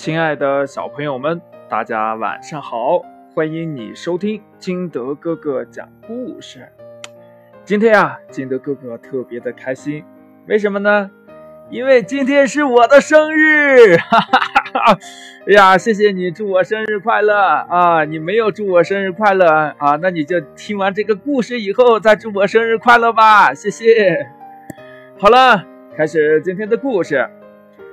亲爱的小朋友们，大家晚上好！欢迎你收听金德哥哥讲故事。今天啊，金德哥哥特别的开心，为什么呢？因为今天是我的生日！哈哈哈哈！哎呀，谢谢你祝我生日快乐啊！你没有祝我生日快乐啊？那你就听完这个故事以后再祝我生日快乐吧！谢谢。好了，开始今天的故事。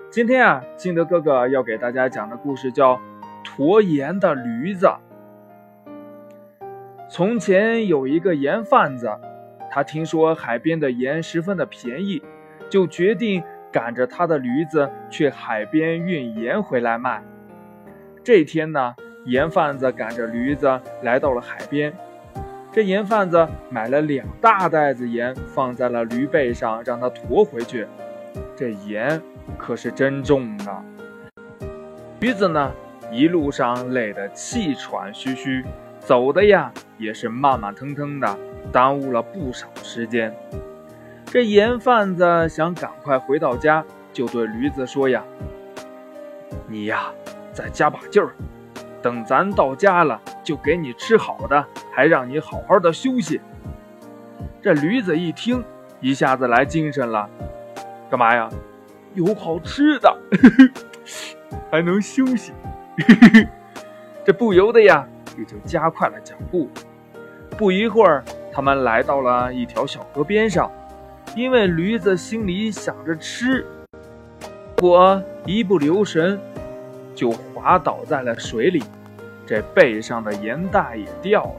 今天啊，金德哥哥要给大家讲的故事叫《驮盐的驴子》。从前有一个盐贩子，他听说海边的盐十分的便宜，就决定赶着他的驴子去海边运盐回来卖。这天呢，盐贩子赶着驴子来到了海边。这盐贩子买了两大袋子盐，放在了驴背上，让他驮回去。这盐。可是真重啊！驴子呢，一路上累得气喘吁吁，走的呀也是慢慢腾腾的，耽误了不少时间。这盐贩子想赶快回到家，就对驴子说呀：“你呀，再加把劲儿，等咱到家了，就给你吃好的，还让你好好的休息。”这驴子一听，一下子来精神了，干嘛呀？有好吃的，还能休息，这不由得呀，也就加快了脚步。不一会儿，他们来到了一条小河边上。因为驴子心里想着吃，我一不留神就滑倒在了水里，这背上的盐袋也掉了。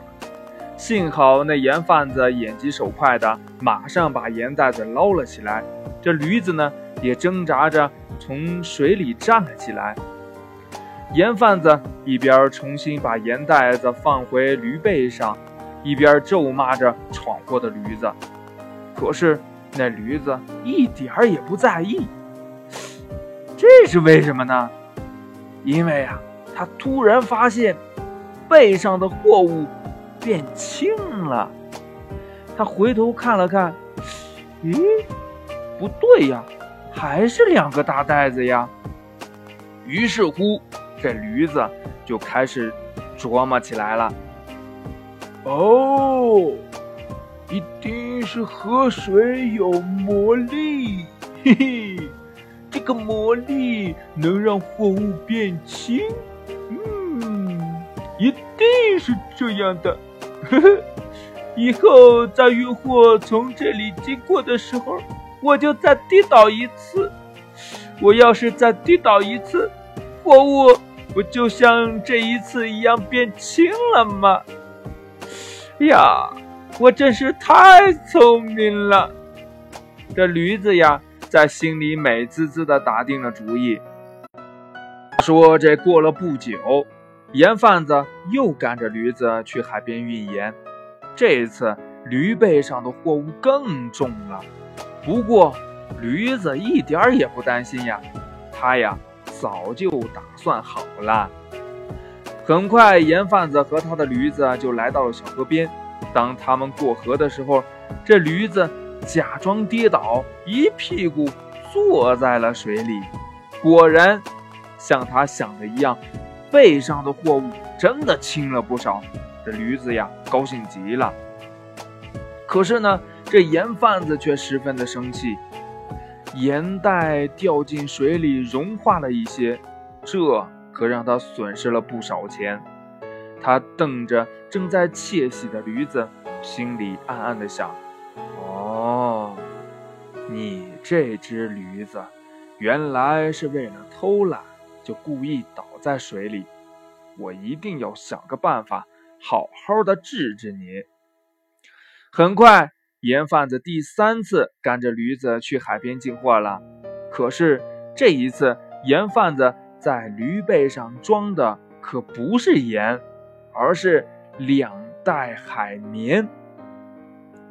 幸好那盐贩子眼疾手快的，马上把盐袋子捞了起来。这驴子呢？也挣扎着从水里站了起来。盐贩子一边重新把盐袋子放回驴背上，一边咒骂着闯祸的驴子。可是那驴子一点儿也不在意。这是为什么呢？因为啊，他突然发现背上的货物变轻了。他回头看了看，咦，不对呀！还是两个大袋子呀。于是乎，这驴子就开始琢磨起来了。哦，一定是河水有魔力，嘿嘿，这个魔力能让货物变轻。嗯，一定是这样的。呵呵，以后在运货从这里经过的时候。我就再跌倒一次，我要是再跌倒一次，货物不就像这一次一样变轻了吗？呀，我真是太聪明了！这驴子呀，在心里美滋滋的打定了主意。说这过了不久，盐贩子又赶着驴子去海边运盐，这次驴背上的货物更重了。不过，驴子一点儿也不担心呀，他呀早就打算好了。很快，盐贩子和他的驴子就来到了小河边。当他们过河的时候，这驴子假装跌倒，一屁股坐在了水里。果然，像他想的一样，背上的货物真的轻了不少。这驴子呀，高兴极了。可是呢？这盐贩子却十分的生气，盐袋掉进水里融化了一些，这可让他损失了不少钱。他瞪着正在窃喜的驴子，心里暗暗的想：哦，你这只驴子，原来是为了偷懒，就故意倒在水里。我一定要想个办法，好好的治治你。很快。盐贩子第三次赶着驴子去海边进货了，可是这一次，盐贩子在驴背上装的可不是盐，而是两袋海绵。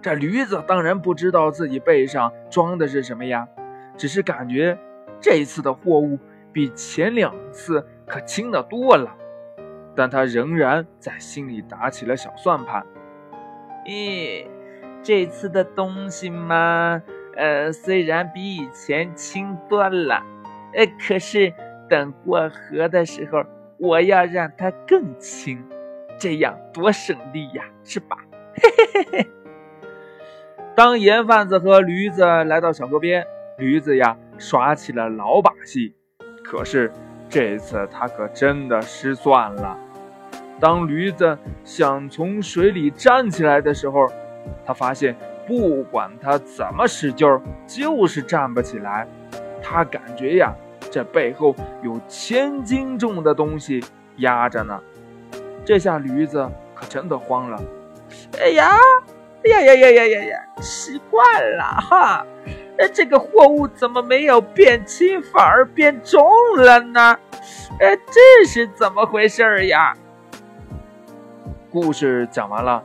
这驴子当然不知道自己背上装的是什么呀，只是感觉这一次的货物比前两次可轻得多了，但他仍然在心里打起了小算盘。咦？这次的东西嘛，呃，虽然比以前轻多了，呃，可是等过河的时候，我要让它更轻，这样多省力呀，是吧？嘿嘿嘿嘿。当盐贩子和驴子来到小河边，驴子呀耍起了老把戏，可是这次他可真的失算了。当驴子想从水里站起来的时候，他发现不管他怎么使劲儿，就是站不起来。他感觉呀，这背后有千斤重的东西压着呢。这下驴子可真的慌了。哎呀，哎呀呀呀呀呀呀！奇怪了哈，哎，这个货物怎么没有变轻，反而变重了呢？哎，这是怎么回事儿呀？故事讲完了，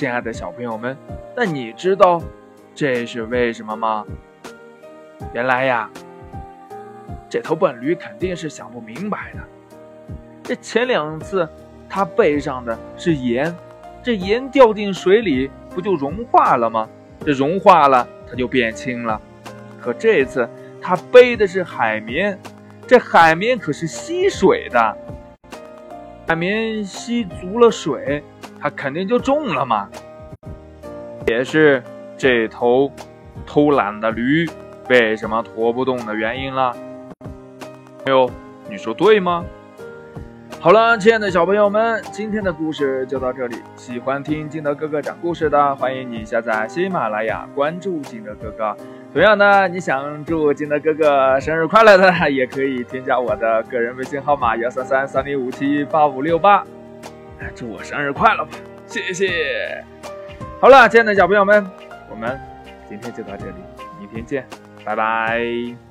亲爱的小朋友们，那你知道这是为什么吗？原来呀，这头笨驴肯定是想不明白的。这前两次它背上的是盐，这盐掉进水里不就融化了吗？这融化了，它就变轻了。可这次它背的是海绵，这海绵可是吸水的。海绵吸足了水，它肯定就重了嘛。也是这头偷懒的驴为什么驮不动的原因了。哎呦，你说对吗？好了，亲爱的小朋友们，今天的故事就到这里。喜欢听金德哥哥讲故事的，欢迎你下载喜马拉雅，关注金德哥哥。同样的，你想祝金德哥哥生日快乐的，也可以添加我的个人微信号码幺三三三零五七八五六八，祝我生日快乐吧，谢谢。好了，亲爱的小朋友们，我们今天就到这里，明天见，拜拜。